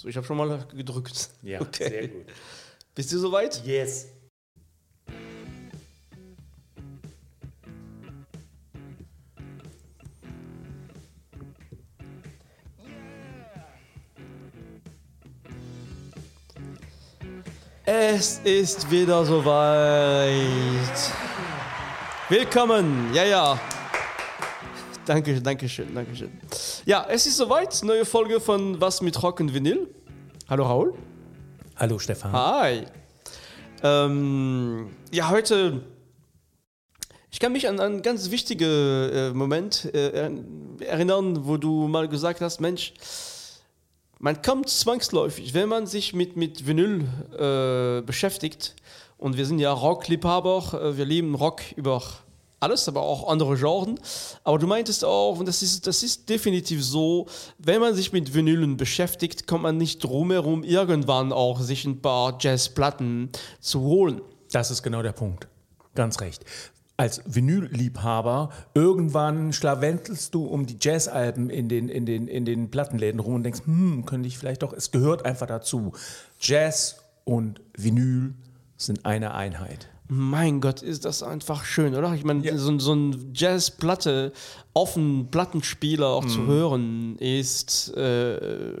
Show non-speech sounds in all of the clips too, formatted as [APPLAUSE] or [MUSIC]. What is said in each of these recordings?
So, ich habe schon mal gedrückt. Ja, [LAUGHS] Okay. sehr gut. Bist du soweit? Yes. Es ist wieder soweit. Willkommen. Ja, ja. Danke, danke schön, danke schön. Ja, es ist soweit. Neue Folge von Was mit Rock und Vinyl. Hallo Raul. Hallo Stefan. Hi. Ähm, ja, heute. Ich kann mich an einen ganz wichtigen äh, Moment äh, erinnern, wo du mal gesagt hast: Mensch, man kommt zwangsläufig, wenn man sich mit, mit Vinyl äh, beschäftigt. Und wir sind ja Rockliebhaber, äh, wir lieben Rock über alles, aber auch andere Genres. Aber du meintest auch, und das ist, das ist definitiv so, wenn man sich mit Vinylen beschäftigt, kommt man nicht drum herum, irgendwann auch sich ein paar Jazzplatten zu holen. Das ist genau der Punkt. Ganz recht. Als Vinylliebhaber, irgendwann schlawentelst du um die Jazzalben in den, in, den, in den Plattenläden rum und denkst, hm, könnte ich vielleicht doch, es gehört einfach dazu. Jazz und Vinyl sind eine Einheit. Mein Gott, ist das einfach schön, oder? Ich meine, Ja. so, so ein Jazzplatte auf einem Plattenspieler auch zu hören, ist äh,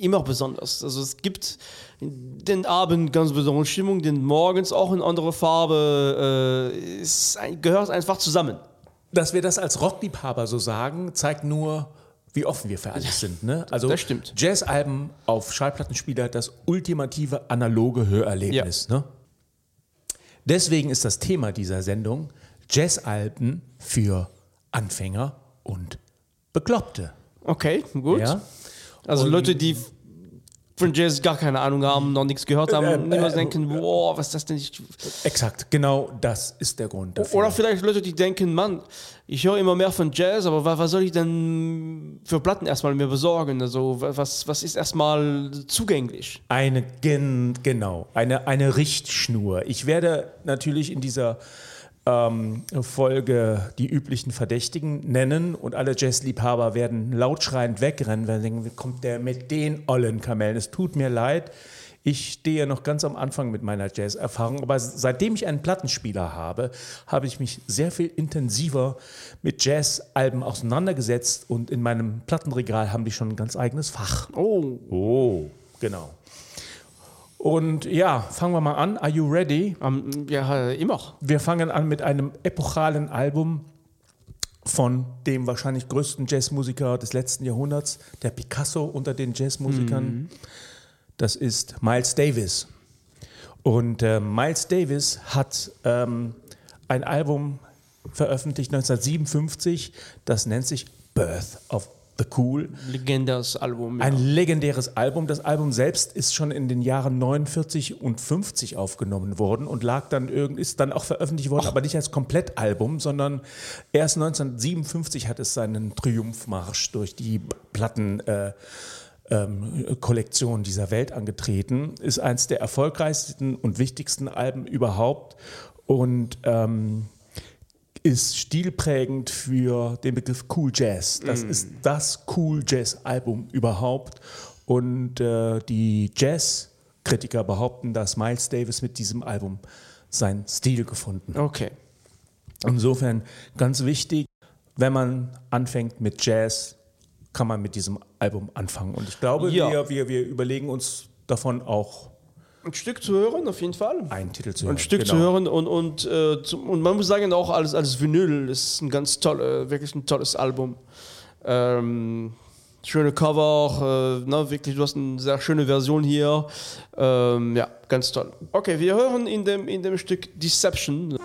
immer besonders. Also es gibt den Abend ganz besondere Stimmung, den morgens auch in andere Farbe. Äh, es ein, gehört einfach zusammen. Dass wir das als Rockliebhaber so sagen, zeigt nur, wie offen wir für alles sind. Ne? Also Das stimmt. Jazzalben auf Schallplattenspieler, das ultimative analoge Hörerlebnis. Ne? Deswegen ist das Thema dieser Sendung Jazzalben für Anfänger und Bekloppte. Okay, gut. Ja? Also Und- Leute, die von Jazz gar keine Ahnung haben, noch nichts gehört haben, Ähm, niemals äh, denken, boah, was ist das denn? Ich, Exakt, genau das ist der Grund dafür. Oder vielleicht Leute, die denken, Mann, ich höre immer mehr von Jazz, aber wa- was soll ich denn für Platten erstmal mir besorgen? Also wa- was, was ist erstmal zugänglich? Eine, gen, genau, eine, eine Richtschnur. Ich werde natürlich in dieser ähm, Folge die üblichen Verdächtigen nennen und alle Jazzliebhaber werden lautschreiend wegrennen, weil sie denken, wie kommt der mit den ollen Kamellen? Es tut mir leid. Ich stehe noch ganz am Anfang mit meiner Jazz-Erfahrung, aber seitdem ich einen Plattenspieler habe, habe ich mich sehr viel intensiver mit Jazz-Alben auseinandergesetzt und in meinem Plattenregal haben die schon ein ganz eigenes Fach. Oh, Oh, genau. Und ja, fangen wir mal an. Are you ready? ähm, ja, immer. Wir fangen an mit einem epochalen Album von dem wahrscheinlich größten Jazzmusiker des letzten Jahrhunderts, der Picasso unter den Jazzmusikern. Das ist Miles Davis. Und äh, Miles Davis hat ähm, ein Album veröffentlicht 1957, das nennt sich Birth of the Cool. Legendäres Album. Ja. Ein legendäres Album. Das Album selbst ist schon in den Jahren 49 und 50 aufgenommen worden und lag dann irgend, ist dann auch veröffentlicht worden, aber nicht als Komplettalbum, sondern erst 1957 hat es seinen Triumphmarsch durch die Platten. Äh, ähm, Kollektion dieser Welt angetreten, ist eines der erfolgreichsten und wichtigsten Alben überhaupt und ähm, ist stilprägend für den Begriff Cool Jazz. Das ist das Cool Jazz Album überhaupt. Und äh, die Jazz-Kritiker behaupten, dass Miles Davis mit diesem Album seinen Stil gefunden hat. Okay. Insofern ganz wichtig, wenn man anfängt mit Jazz, kann man mit diesem Album anfangen. Und ich glaube, Ja. wir, wir, wir überlegen uns davon auch Ein Stück zu hören, auf jeden Fall. einen Titel zu hören. Ein Stück Genau. zu hören und, und, äh, zum, und man muss sagen, auch als, als Vinyl ist ein ganz toll, äh, wirklich ein tolles Album. Ähm, schöne Cover, äh, ne, wirklich, du hast eine sehr schöne Version hier. Ähm, ja, ganz toll. Okay, wir hören in dem, in dem Stück Deception.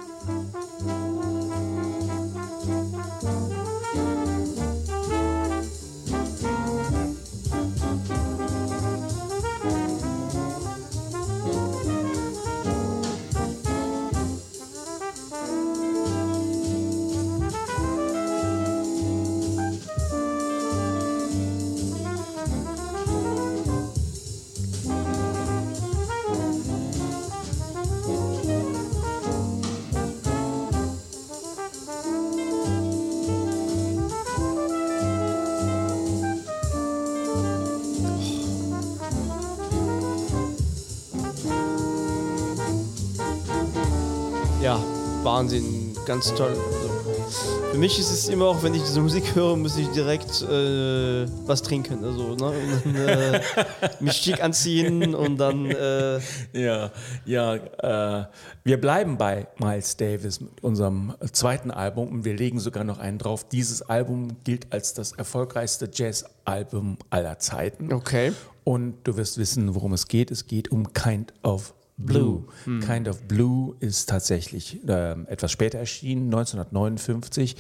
Wahnsinn, ganz toll. Also, für mich ist es immer auch, wenn ich diese Musik höre, muss ich direkt äh, was trinken. Also, ne? Und äh, [LAUGHS] mich schick anziehen und dann. Äh, Ja, ja, äh, wir bleiben bei Miles Davis mit unserem zweiten Album und wir legen sogar noch einen drauf. Dieses Album gilt als das erfolgreichste Jazz-Album aller Zeiten. Okay. Und du wirst wissen, worum es geht. Es geht um Kind of Blue. Kind of Blue ist tatsächlich ähm, etwas später erschienen, 1959.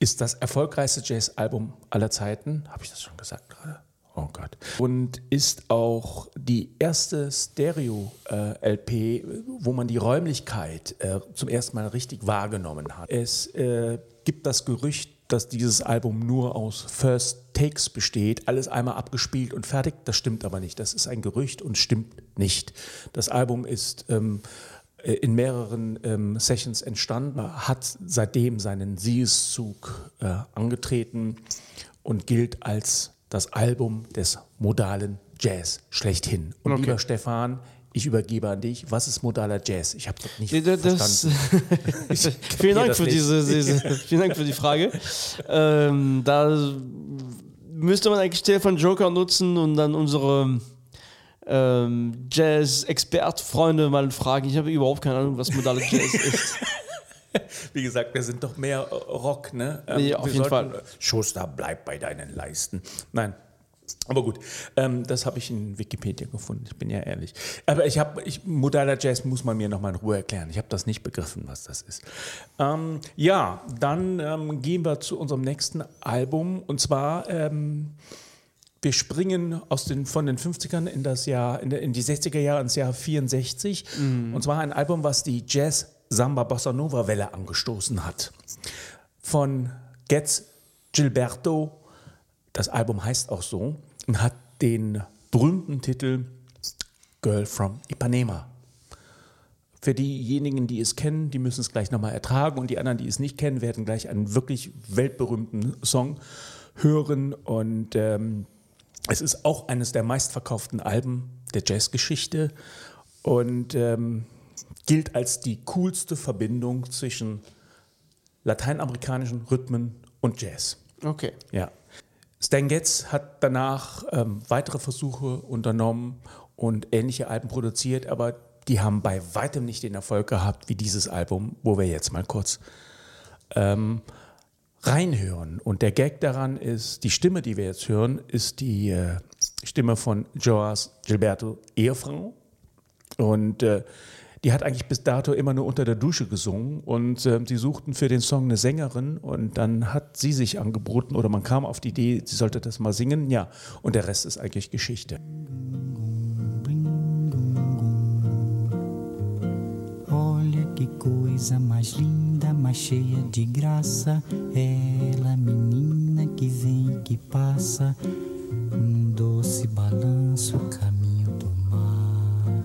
Ist das erfolgreichste Jazz-Album aller Zeiten. Habe ich das schon gesagt gerade? Oh Gott. Und ist auch die erste Stereo-LP, wo man die Räumlichkeit äh, zum ersten Mal richtig wahrgenommen hat. Es äh, gibt das Gerücht, dass dieses Album nur aus First Takes besteht, alles einmal abgespielt und fertig. Das stimmt aber nicht. Das ist ein Gerücht und stimmt nicht. Das Album ist ähm, äh, in mehreren ähm, Sessions entstanden, hat seitdem seinen Siegeszug äh, angetreten und gilt als das Album des modalen Jazz schlechthin. Und Okay. lieber Stefan, ich übergebe an dich. Was ist modaler Jazz? Ich habe das nicht Nee, das, verstanden. [LAUGHS] [LAUGHS] vielen, Dank für nicht. diese, diese, [LAUGHS] vielen Dank für die Frage. Ähm, da müsste man eigentlich Stefan Joker nutzen und dann unsere ähm, Jazz-Expert-Freunde mal fragen. Ich habe überhaupt keine Ahnung, was modale Jazz ist. Wie gesagt, wir sind doch mehr Rock, ne? Ja, auf wir jeden sollten- Fall. Schuster, bleib bei deinen Leisten. Nein. Aber gut, ähm, das habe ich in Wikipedia gefunden, ich bin ja ehrlich. Aber ich habe, ich, modaler Jazz muss man mir nochmal in Ruhe erklären. Ich habe das nicht begriffen, was das ist. Ähm, ja, dann ähm, gehen wir zu unserem nächsten Album. Und zwar, ähm, wir springen aus den, von den 50ern in, das Jahr, in, in die 60er Jahre ins Jahr 64. Und zwar ein Album, was die Jazz Samba Bossa Nova Welle angestoßen hat. Von Getz Gilberto. Das Album heißt auch so und hat den berühmten Titel Girl from Ipanema. Für diejenigen, die es kennen, die müssen es gleich nochmal ertragen und die anderen, die es nicht kennen, werden gleich einen wirklich weltberühmten Song hören und ähm, es ist auch eines der meistverkauften Alben der Jazzgeschichte und ähm, gilt als die coolste Verbindung zwischen lateinamerikanischen Rhythmen und Jazz. Okay. Ja. Stan Getz hat danach ähm, weitere Versuche unternommen und ähnliche Alben produziert, aber die haben bei weitem nicht den Erfolg gehabt wie dieses Album, wo wir jetzt mal kurz ähm, reinhören. Und der Gag daran ist, die Stimme, die wir jetzt hören, ist die äh, Stimme von Joas Gilberto Ehefrau. Und äh, die hat eigentlich bis dato immer nur unter der Dusche gesungen und äh, sie suchten für den Song eine Sängerin und dann hat sie sich angeboten oder man kam auf die Idee, sie sollte das mal singen. Ja, und der Rest ist eigentlich Geschichte. Olha que coisa mais linda, mais cheia de graça. Ela, menina que vem e que passa, num doce balanço, caminho do mar.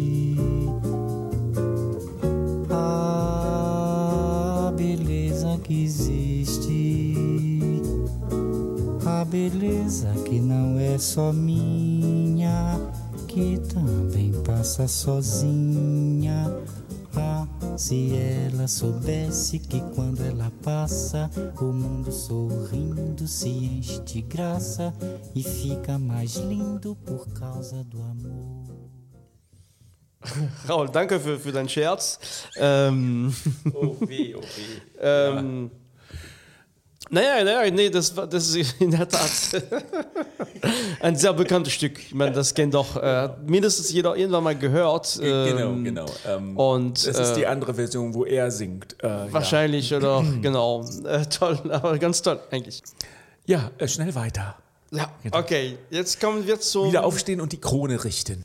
Que não é só minha, que também passa sozinha. Ah, se ela soubesse que quando ela passa, o mundo sorrindo se enche de graça e fica mais lindo por causa do amor. [LAUGHS] Raul, danke für, für deinen Scherz. Ähm, Oh weh, oh weh. ähm, Naja, naja, nee, das, war- das ist [LAUGHS] in der Tat [LAUGHS] ein sehr bekanntes Stück. Ich meine, das kennt doch äh, mindestens jeder irgendwann mal gehört. Genau, ähm, genau. Ähm, Und das ist äh, die andere Version, wo er singt. Äh, wahrscheinlich oder [CLEARS THROAT] genau. Äh, toll, aber ganz toll eigentlich. Ja, ja äh, schnell weiter. Ja, okay, jetzt kommen wir zum. Wieder aufstehen und die Krone richten.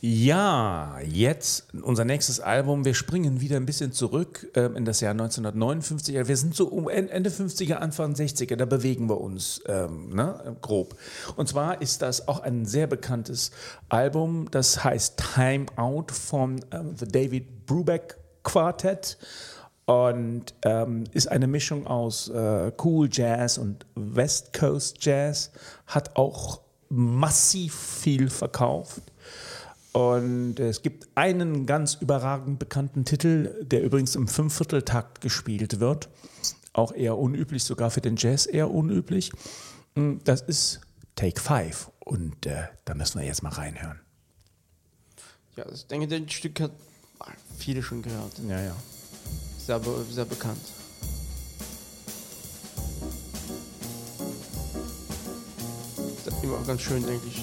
Ja, jetzt unser nächstes Album. Wir springen wieder ein bisschen zurück ähm, in das Jahr 1959. Ja, Wir sind so um En- Ende 50er, Anfang 60er, da bewegen wir uns ähm, ne, grob. Und zwar ist das auch ein sehr bekanntes Album, das heißt Time Out von ähm, The David Brubeck Quartet und ähm, ist eine Mischung aus äh, Cool Jazz und West Coast Jazz, hat auch massiv viel verkauft. Und es gibt einen ganz überragend bekannten Titel, der übrigens im Fünfvierteltakt gespielt wird. Auch eher unüblich, sogar für den Jazz eher unüblich. Mm, Das ist Take Five. Und äh, da müssen wir jetzt mal reinhören. Ja, ich denke, das Stück hat viele schon gehört. Ja, ja. Sehr, sehr bekannt. Das ist immer auch ganz schön, denke ich.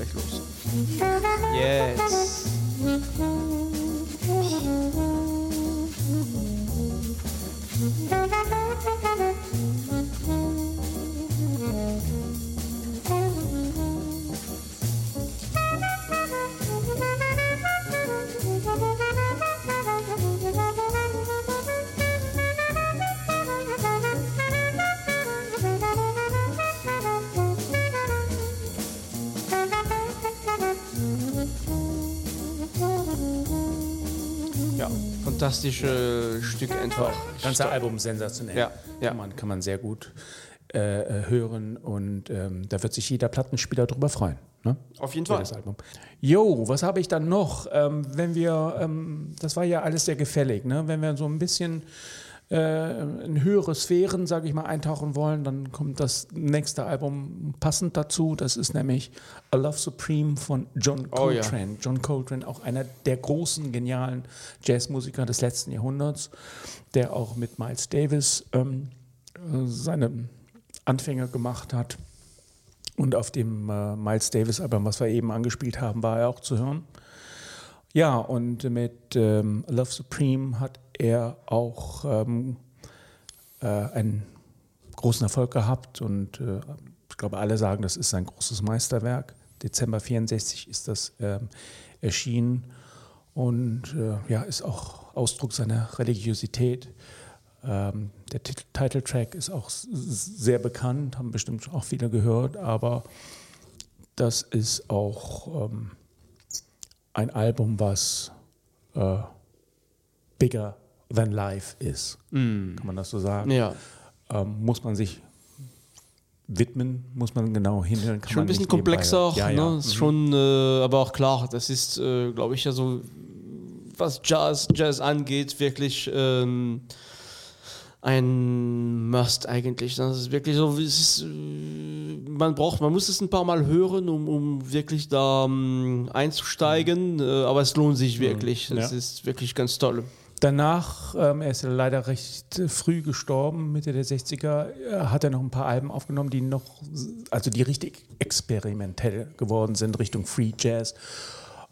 Geht gleich los. Jetzt. Ja, fantastische Stück einfach. Das ganze Album sensationell. Ja, ja. Kann, man, kann man sehr gut äh, äh, hören und ähm, da wird sich jeder Plattenspieler drüber freuen. Ne? Auf jeden Für Fall. das Album. Jo, was habe ich dann noch? Ähm, wenn wir, ähm, das war ja alles sehr gefällig, ne? wenn wir so ein bisschen äh, in höhere Sphären, sage ich mal, eintauchen wollen, dann kommt das nächste Album passend dazu. Das ist nämlich A Love Supreme von John Oh ja. Coltrane. John Coltrane, auch einer der großen, genialen Jazzmusiker des letzten Jahrhunderts, der auch mit Miles Davis ähm, äh, seine Anfänge gemacht hat. Und auf dem äh, Miles Davis Album, was wir eben angespielt haben, war er auch zu hören. Ja, und mit ähm, Love Supreme hat er auch ähm, äh, einen großen Erfolg gehabt und äh, ich glaube, alle sagen, das ist sein großes Meisterwerk. Dezember 64 ist das ähm, erschienen und äh, ja, ist auch Ausdruck seiner Religiosität. Ähm, der Tit- Titeltrack ist auch sehr bekannt, haben bestimmt auch viele gehört, aber das ist auch ähm, ein Album, was äh, bigger than life ist. Kann man das so sagen? Ja, Ähm, muss man sich widmen, muss man genau hinhören. Kann schon ein bisschen komplexer auch. Ja, ja. Ne? Ist schon, äh, aber auch klar, das ist, äh, glaube ich, ja so, was Jazz, Jazz angeht, wirklich ähm, ein Must eigentlich. Das ist wirklich so, es ist, äh, man braucht, man muss es ein paar Mal hören, um, um wirklich da ähm, einzusteigen, äh, aber es lohnt sich wirklich. Es Ja. ist wirklich ganz toll. Danach, ähm, er ist leider recht früh gestorben, Mitte der 60er, äh, hat er noch ein paar Alben aufgenommen, die noch, also die richtig experimentell geworden sind, Richtung Free Jazz.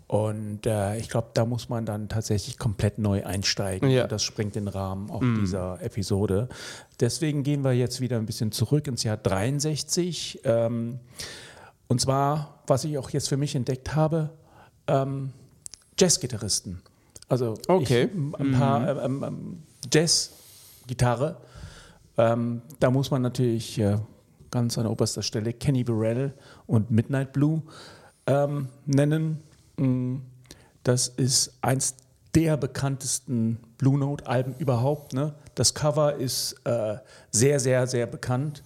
Und äh, ich glaube, da muss man dann tatsächlich komplett neu einsteigen. Ja. Das sprengt den Rahmen auch dieser Episode. Deswegen gehen wir jetzt wieder ein bisschen zurück ins Jahr 63. Ähm, und zwar, was ich auch jetzt für mich entdeckt habe, ähm, Jazzgitarristen. Also Okay. ich, ein paar ähm, ähm, Jazz-Gitarre. Ähm, da muss man natürlich äh, ganz an oberster Stelle Kenny Burrell und Midnight Blue ähm, nennen. Mm, Das ist eins der bekanntesten Blue Note-Alben überhaupt. Ne? Das Cover ist äh, sehr, sehr, sehr bekannt.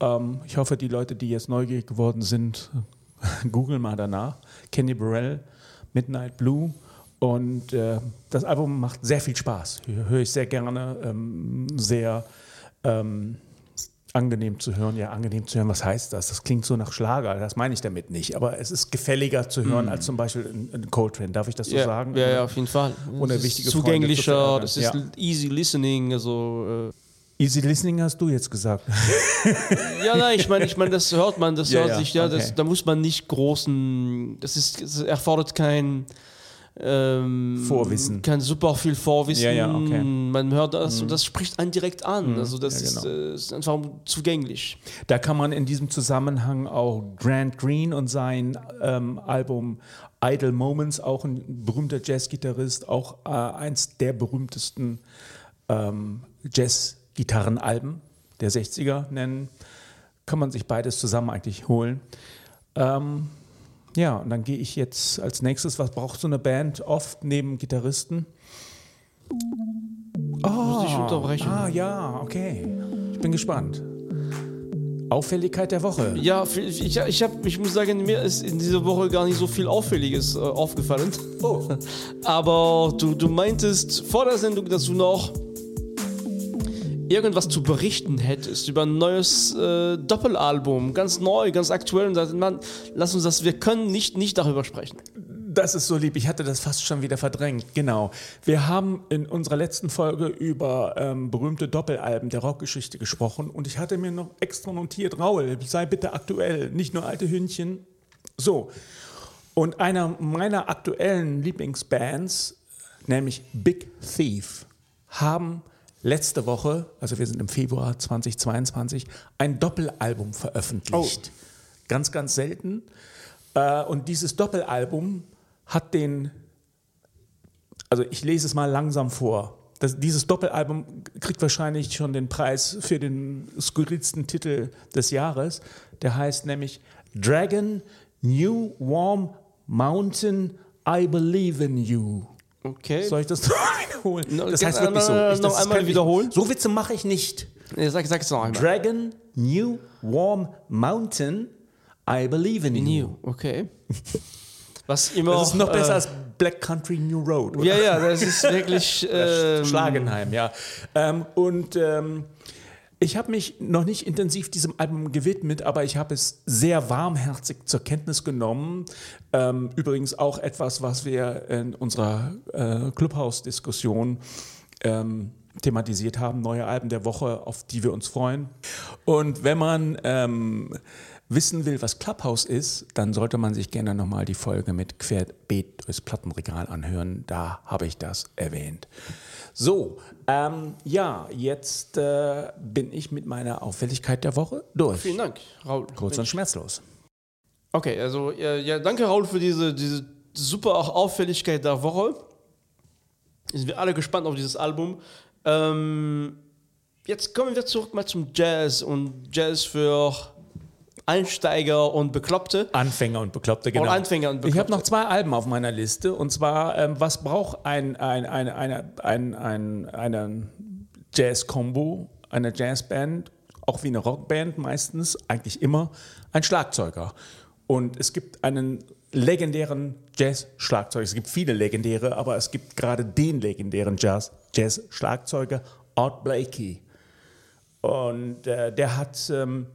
Ähm, ich hoffe, die Leute, die jetzt neugierig geworden sind, [LAUGHS] googeln mal danach. Kenny Burrell, Midnight Blue. Und äh, das Album macht sehr viel Spaß. Hö- Höre ich sehr gerne. Ähm, sehr ähm, angenehm zu hören. Ja, angenehm zu hören, was heißt das? Das klingt so nach Schlager. Das meine ich damit nicht. Aber es ist gefälliger zu hören als zum Beispiel in, in Coltrane. Darf ich das so ja, sagen? Ja, ja, auf jeden Fall. Ohne wichtige zugänglicher, das ist Ja. easy listening, also äh, Easy Listening hast du jetzt gesagt. Ja, nein, ich meine, ich meine, das hört man, das Ja, hört ja, sich, ja, okay. das, da muss man nicht großen, das ist, es erfordert kein ähm, Vorwissen. Kann super viel Vorwissen. Ja, ja, okay. Man hört das und das spricht einen direkt an. Also das Ja, genau. ist, äh, ist einfach zugänglich. Da kann man in diesem Zusammenhang auch Grant Green und sein ähm, Album Idle Moments, auch ein berühmter Jazzgitarrist, auch äh, eins der berühmtesten ähm, Jazz-Gitarrenalben der 60er nennen. Kann man sich beides zusammen eigentlich holen. Ähm, ja, und dann gehe ich jetzt als nächstes, was braucht so eine Band oft neben Gitarristen? Muss ich unterbrechen. Ah ja, okay. Ich bin gespannt. Auffälligkeit der Woche. Ja, ich, ich, ich, hab, ich muss sagen, mir ist in dieser Woche gar nicht so viel Auffälliges äh, aufgefallen. Oh. [LAUGHS] Aber du, du meintest vor der Sendung, dass du noch irgendwas zu berichten hättest über ein neues äh, Doppelalbum, ganz neu, ganz aktuell. Und sagst, Mann, lass uns das, wir können nicht, nicht darüber sprechen. Das ist so lieb. Ich hatte das fast schon wieder verdrängt. Genau. Wir haben in unserer letzten Folge über ähm, berühmte Doppelalben der Rockgeschichte gesprochen und ich hatte mir noch extra notiert, Raul, sei bitte aktuell, nicht nur alte Hündchen. So. Und einer meiner aktuellen Lieblingsbands, nämlich Big Thief, haben letzte Woche, also wir sind im Februar 2022, ein Doppelalbum veröffentlicht. Ganz, ganz selten. Äh, Und dieses Doppelalbum hat den, also ich lese es mal langsam vor. Das, dieses Doppelalbum kriegt wahrscheinlich schon den Preis für den skurrilsten Titel des Jahres. Der heißt nämlich Dragon New Warm Mountain I Believe in You. Okay. Soll ich das [LAUGHS] noch wiederholen? No, Das heißt wirklich so. äh, Ich, noch einmal ich- wiederholen? So Witze mache ich nicht. Nee, sag, es noch einmal. Dragon New Warm Mountain I Believe in You. New, okay. Was immer. Das ist noch äh, besser als Black Country New Road. oder? Ja, ja, das ist wirklich. [LAUGHS] ähm, Schlagenheim, ja. Ähm, und ähm, ich habe mich noch nicht intensiv diesem Album gewidmet, aber ich habe es sehr warmherzig zur Kenntnis genommen. Ähm, übrigens auch etwas, was wir in unserer äh, Clubhouse-Diskussion ähm, thematisiert haben, neue Alben der Woche, auf die wir uns freuen. Und wenn man ähm, wissen will, was Clubhouse ist, dann sollte man sich gerne nochmal die Folge mit Querbeet durchs Plattenregal anhören. Da habe ich das erwähnt. So, ähm, ja, jetzt äh, bin ich mit meiner Auffälligkeit der Woche durch. Vielen Dank, Raul. Kurz und schmerzlos. Okay, also ja, ja, danke Raul für diese, diese super auch Auffälligkeit der Woche. Sind wir alle gespannt auf dieses Album. Ähm, jetzt kommen wir zurück mal zum Jazz und Jazz für Einsteiger und Bekloppte. Anfänger und Bekloppte, genau. Anfänger und Ich Bekloppte. habe noch zwei Alben auf meiner Liste. Und zwar, ähm, was braucht ein, ein, ein, eine, ein, ein, eine Jazz-Kombo, eine Jazzband, auch wie eine Rockband meistens, eigentlich immer, ein Schlagzeuger. Und es gibt einen legendären Jazz-Schlagzeuger. Es gibt viele legendäre, aber es gibt gerade den legendären Jazz- Jazz-Schlagzeuger, Art Blakey. Und äh, der hat ähm,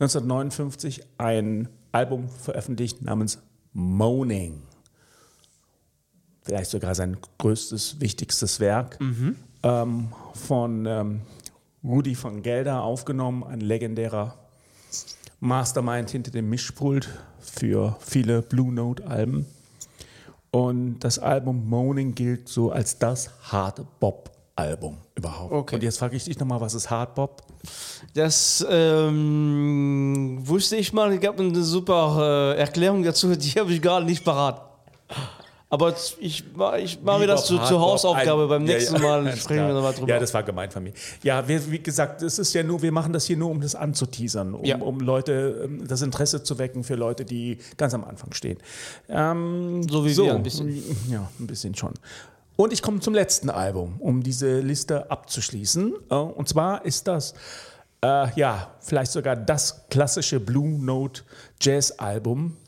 1959 ein Album veröffentlicht namens Moaning. Vielleicht sogar sein größtes, wichtigstes Werk. Ähm, von ähm, Rudi von Gelder aufgenommen, ein legendärer Mastermind hinter dem Mischpult für viele Blue Note-Alben. Und das Album Moaning gilt so als das Hard Bop-Album überhaupt. Okay. Und jetzt frage ich dich nochmal, was ist Hard Bop? Das ähm, wusste ich mal, es gab eine super äh, Erklärung dazu, [LAUGHS] die habe ich gerade nicht parat. Aber ich, ich mache mir das zu, zur Hard-Bop, Hausaufgabe. ein- Beim Ja, nächsten ja, Mal ganz sprechen wir nochmal drüber. Ja, das war gemeint von mir. Ja, wir, wie gesagt, es ist ja nur, wir machen das hier nur, um das anzuteasern, um, Ja. um Leute, ähm, das Interesse zu wecken für Leute, die ganz am Anfang stehen. Ähm, So wie wir ein bisschen. Ja, ein bisschen schon. Und ich komme zum letzten Album, um diese Liste abzuschließen. Äh, Und zwar ist das, äh, ja, vielleicht sogar das klassische Blue Note Jazz Album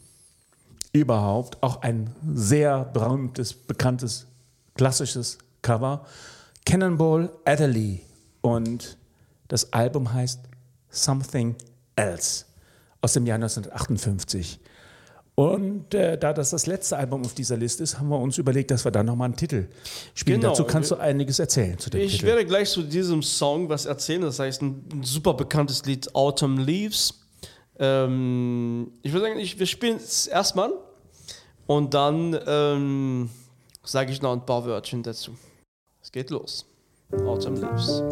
überhaupt. Auch ein sehr berühmtes, bekanntes, klassisches Cover. Cannonball Adderley. Und das Album heißt Something Else aus dem Jahr 1958. Und äh, da das das letzte Album auf dieser Liste ist, haben wir uns überlegt, dass wir da nochmal einen Titel spielen. Genau. Dazu kannst du einiges erzählen zu dem Ich Titel. werde gleich zu diesem Song was erzählen. Das heißt, ein, ein super bekanntes Lied, Autumn Leaves. Ähm, ich würde sagen, ich, wir spielen es erstmal und dann ähm, sage ich noch ein paar Wörtchen dazu. Es geht los. Autumn Leaves.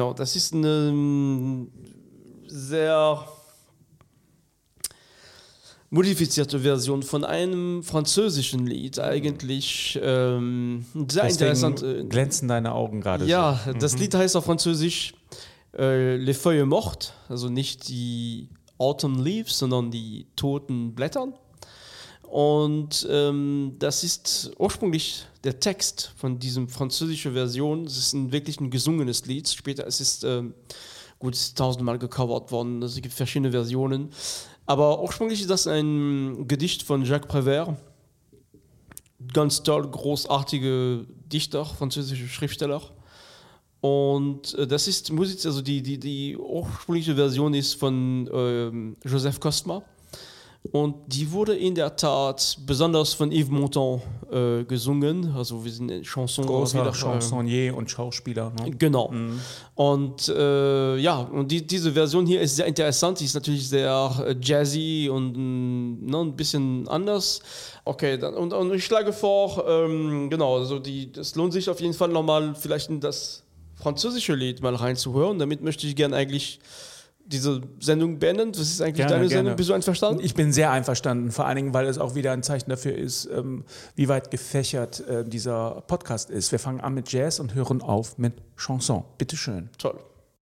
Genau, das ist eine ähm, sehr modifizierte Version von einem französischen Lied eigentlich. Ähm, sehr interessant. Deswegen glänzen deine Augen gerade Ja, das Lied heißt auf Französisch äh, Les Feuilles Mortes, also nicht die Autumn Leaves, sondern die toten Blättern. Und ähm, das ist ursprünglich der Text von diesem französischen Version. Es ist ein wirklich ein gesungenes Lied. Später es ist ähm, gut, tausendmal gecovert worden. Es gibt verschiedene Versionen. Aber ursprünglich ist das ein Gedicht von Jacques Prévert. Ganz toll, großartige Dichter, französische Schriftsteller. Und äh, das ist Musik, also die, die, die ursprüngliche Version ist von ähm, Joseph Kostma. Und die wurde in der Tat besonders von Yves Montand äh, gesungen. Also wir sind in Chanson Großer äh, Chansonnier und Schauspieler. Ne? Genau. Und äh, ja, und die, diese Version hier ist sehr interessant. Die ist natürlich sehr äh, jazzy und mh, ne, ein bisschen anders. Okay, dann, und, und ich schlage vor, ähm, genau, also die, das lohnt sich auf jeden Fall nochmal vielleicht in das französische Lied mal reinzuhören. Damit möchte ich gerne eigentlich diese Sendung beenden. Das ist eigentlich Gerne, deine gerne. Sendung. Bist du einverstanden? Ich bin sehr einverstanden, vor allen Dingen, weil es auch wieder ein Zeichen dafür ist, ähm, wie weit gefächert äh, dieser Podcast ist. Wir fangen an mit Jazz und hören auf mit Chanson. Bitte schön. Toll.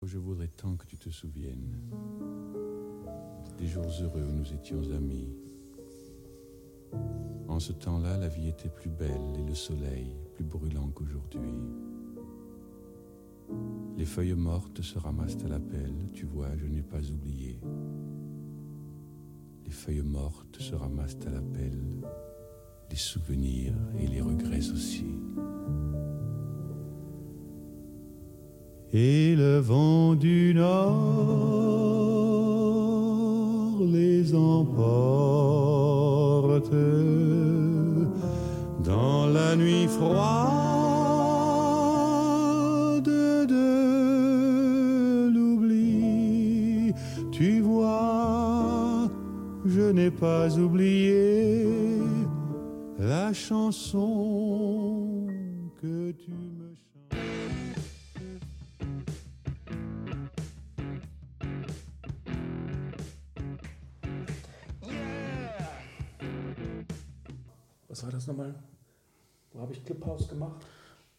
Je voudrais tant que tu te souviennes des jours heureux où nous étions amis. En ce temps-là, la vie était plus belle et le soleil plus brûlant qu'aujourd'hui. Les feuilles mortes se ramassent à la pelle, tu vois, je n'ai pas oublié. Les feuilles mortes se ramassent à la pelle, les souvenirs et les regrets aussi. Et le vent du nord les emporte dans la nuit froide Tu vois, je n'ai pas oublié la chanson que tu me chantes. Was war das nochmal? Wo habe ich Clubhouse gemacht?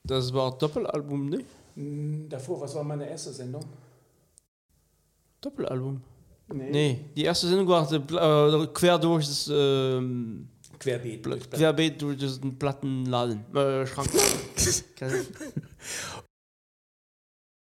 Das war Doppelalbum, ne? Hm, Davor, was war meine erste Sendung? Doppelalbum? Nee, die erste Sendung war äh, quer durch das ähm, Querbeet. querbeet durch diesen Plattenladen. Äh, Schrank. [LAUGHS]